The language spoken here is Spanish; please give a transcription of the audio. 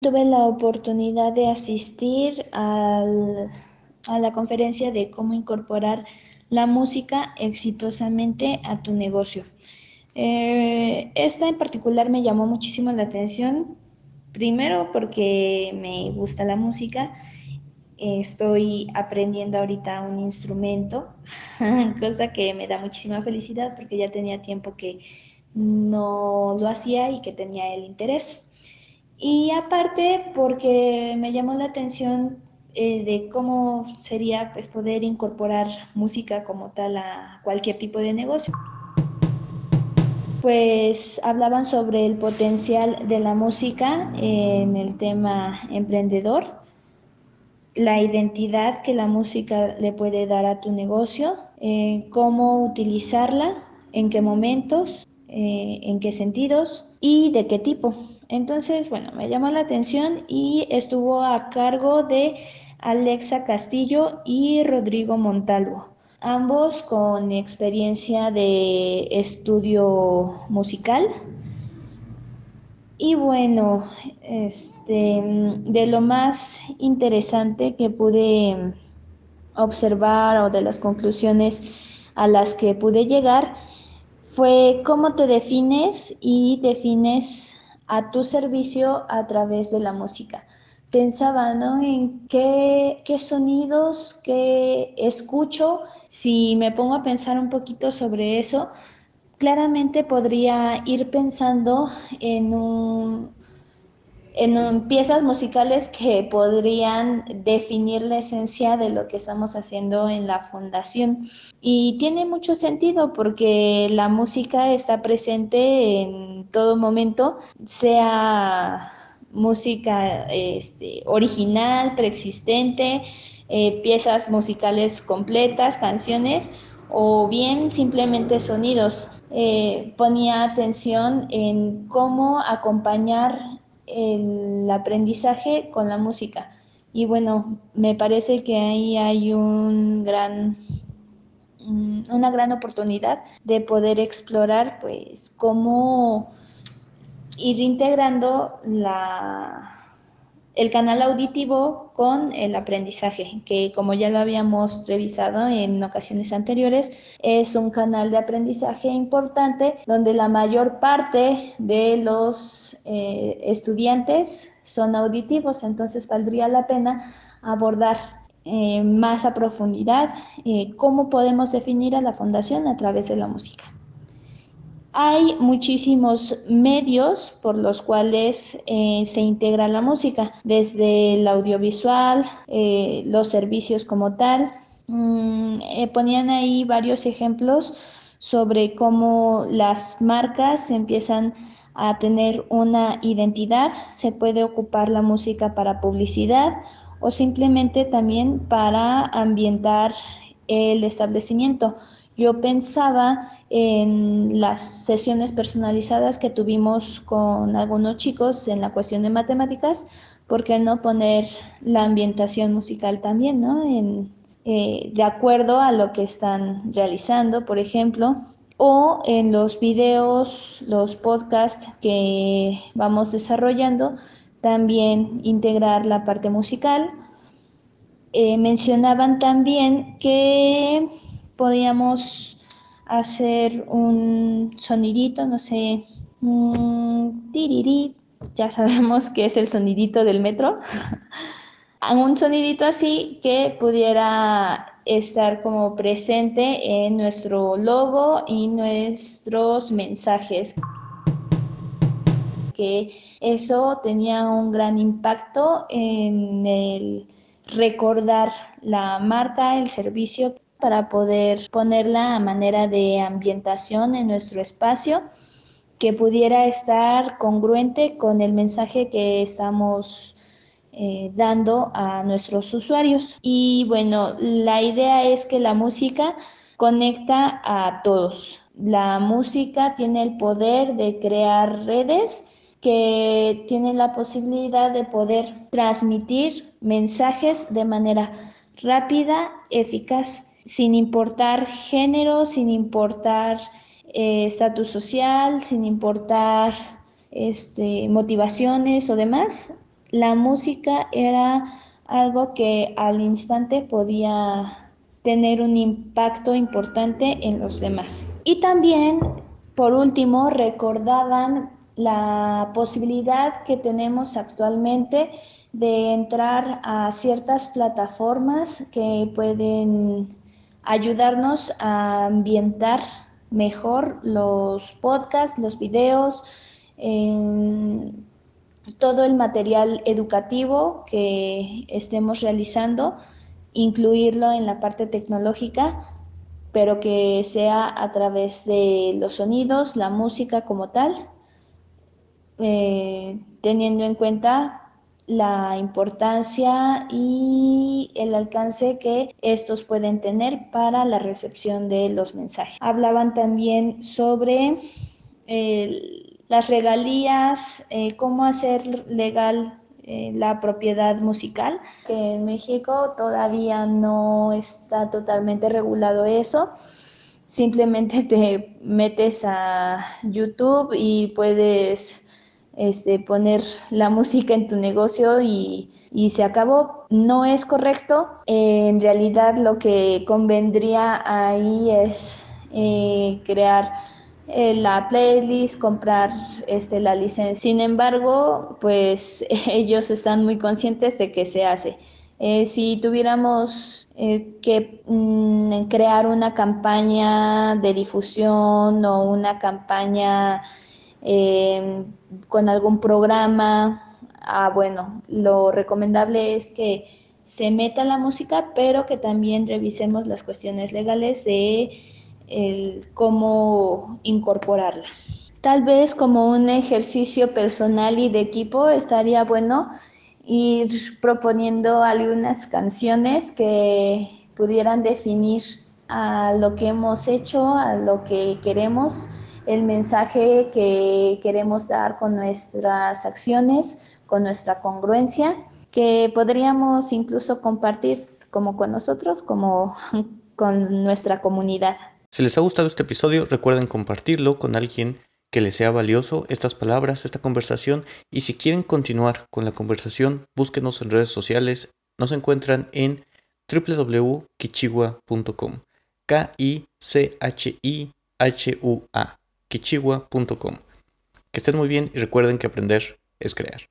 Tuve la oportunidad de asistir al, a la conferencia de cómo incorporar la música exitosamente a tu negocio. Eh, esta en particular me llamó muchísimo la atención, primero porque me gusta la música, estoy aprendiendo ahorita un instrumento, cosa que me da muchísima felicidad porque ya tenía tiempo que no lo hacía y que tenía el interés. Y aparte porque me llamó la atención eh, de cómo sería pues, poder incorporar música como tal a cualquier tipo de negocio. Pues hablaban sobre el potencial de la música en el tema emprendedor, la identidad que la música le puede dar a tu negocio, eh, cómo utilizarla, en qué momentos, eh, en qué sentidos y de qué tipo. Entonces, bueno, me llamó la atención y estuvo a cargo de Alexa Castillo y Rodrigo Montalvo, ambos con experiencia de estudio musical. Y bueno, este, de lo más interesante que pude observar o de las conclusiones a las que pude llegar fue cómo te defines y defines a tu servicio a través de la música. Pensaba ¿no? en qué, qué sonidos, qué escucho. Si me pongo a pensar un poquito sobre eso, claramente podría ir pensando en un, en piezas musicales que podrían definir la esencia de lo que estamos haciendo en la fundación. Y tiene mucho sentido porque la música está presente en todo momento, sea música este, original, preexistente, eh, piezas musicales completas, canciones o bien simplemente sonidos. Eh, ponía atención en cómo acompañar el aprendizaje con la música. Y bueno, me parece que ahí hay un gran, mm, una gran oportunidad de poder explorar pues cómo ir integrando la, el canal auditivo con el aprendizaje, que como ya lo habíamos revisado en ocasiones anteriores, es un canal de aprendizaje importante donde la mayor parte de los eh, estudiantes son auditivos, entonces valdría la pena abordar eh, más a profundidad eh, cómo podemos definir a la fundación a través de la música. Hay muchísimos medios por los cuales eh, se integra la música, desde el audiovisual, eh, los servicios como tal. Mm, eh, ponían ahí varios ejemplos sobre cómo las marcas empiezan a tener una identidad, se puede ocupar la música para publicidad o simplemente también para ambientar el establecimiento. Yo pensaba en las sesiones personalizadas que tuvimos con algunos chicos en la cuestión de matemáticas, ¿por qué no poner la ambientación musical también, ¿no? Eh, de acuerdo a lo que están realizando, por ejemplo, o en los videos, los podcasts que vamos desarrollando, también integrar la parte musical. Eh, mencionaban también que podíamos hacer un sonidito, no sé, tirirí, ya sabemos que es el sonidito del metro, un sonidito así que pudiera estar como presente en nuestro logo y nuestros mensajes. Que eso tenía un gran impacto en el recordar la marca, el servicio para poder ponerla a manera de ambientación en nuestro espacio que pudiera estar congruente con el mensaje que estamos eh, dando a nuestros usuarios. Y bueno, la idea es que la música conecta a todos. La música tiene el poder de crear redes que tienen la posibilidad de poder transmitir mensajes de manera rápida, eficaz sin importar género, sin importar eh, estatus social, sin importar este, motivaciones o demás. la música era algo que al instante podía tener un impacto importante en los demás. Y también, por último, recordaban la posibilidad que tenemos actualmente de entrar a ciertas plataformas que pueden ayudarnos a ambientar mejor los podcasts, los videos, todo el material educativo que estemos realizando, incluirlo en la parte tecnológica, pero que sea a través de los sonidos, la música como tal, eh, teniendo en cuenta la importancia y el alcance que estos pueden tener para la recepción de los mensajes. Hablaban también sobre las regalías, eh, cómo hacer legal eh, la propiedad musical, que en México todavía no está totalmente regulado eso. Simplemente te metes a YouTube y puedes este, poner la música en tu negocio y, se acabó. No es correcto. en realidad lo que convendría ahí es eh, crear eh, la playlist, comprar este, la licencia. Sin embargo, pues ellos están muy conscientes de que se hace. Eh, si tuviéramos que mm, crear una campaña de difusión o una campaña Em, con algún programa. Ah, bueno, lo recomendable es que se meta la música, pero que también revisemos las cuestiones legales de cómo incorporarla. Tal vez como un ejercicio personal y de equipo estaría bueno ir proponiendo algunas canciones que pudieran definir a lo que hemos hecho, a lo que queremos el mensaje que queremos dar con nuestras acciones, con nuestra congruencia, que podríamos incluso compartir como con nosotros, como con nuestra comunidad. Si les ha gustado este episodio, recuerden compartirlo con alguien que les sea valioso estas palabras, esta conversación y si quieren continuar con la conversación, búsquenos en redes sociales. Nos encuentran en www.kichigua.com. K-I-C-H-I-H-U-A kichiwa.com. Que estén muy bien y recuerden que aprender es crear.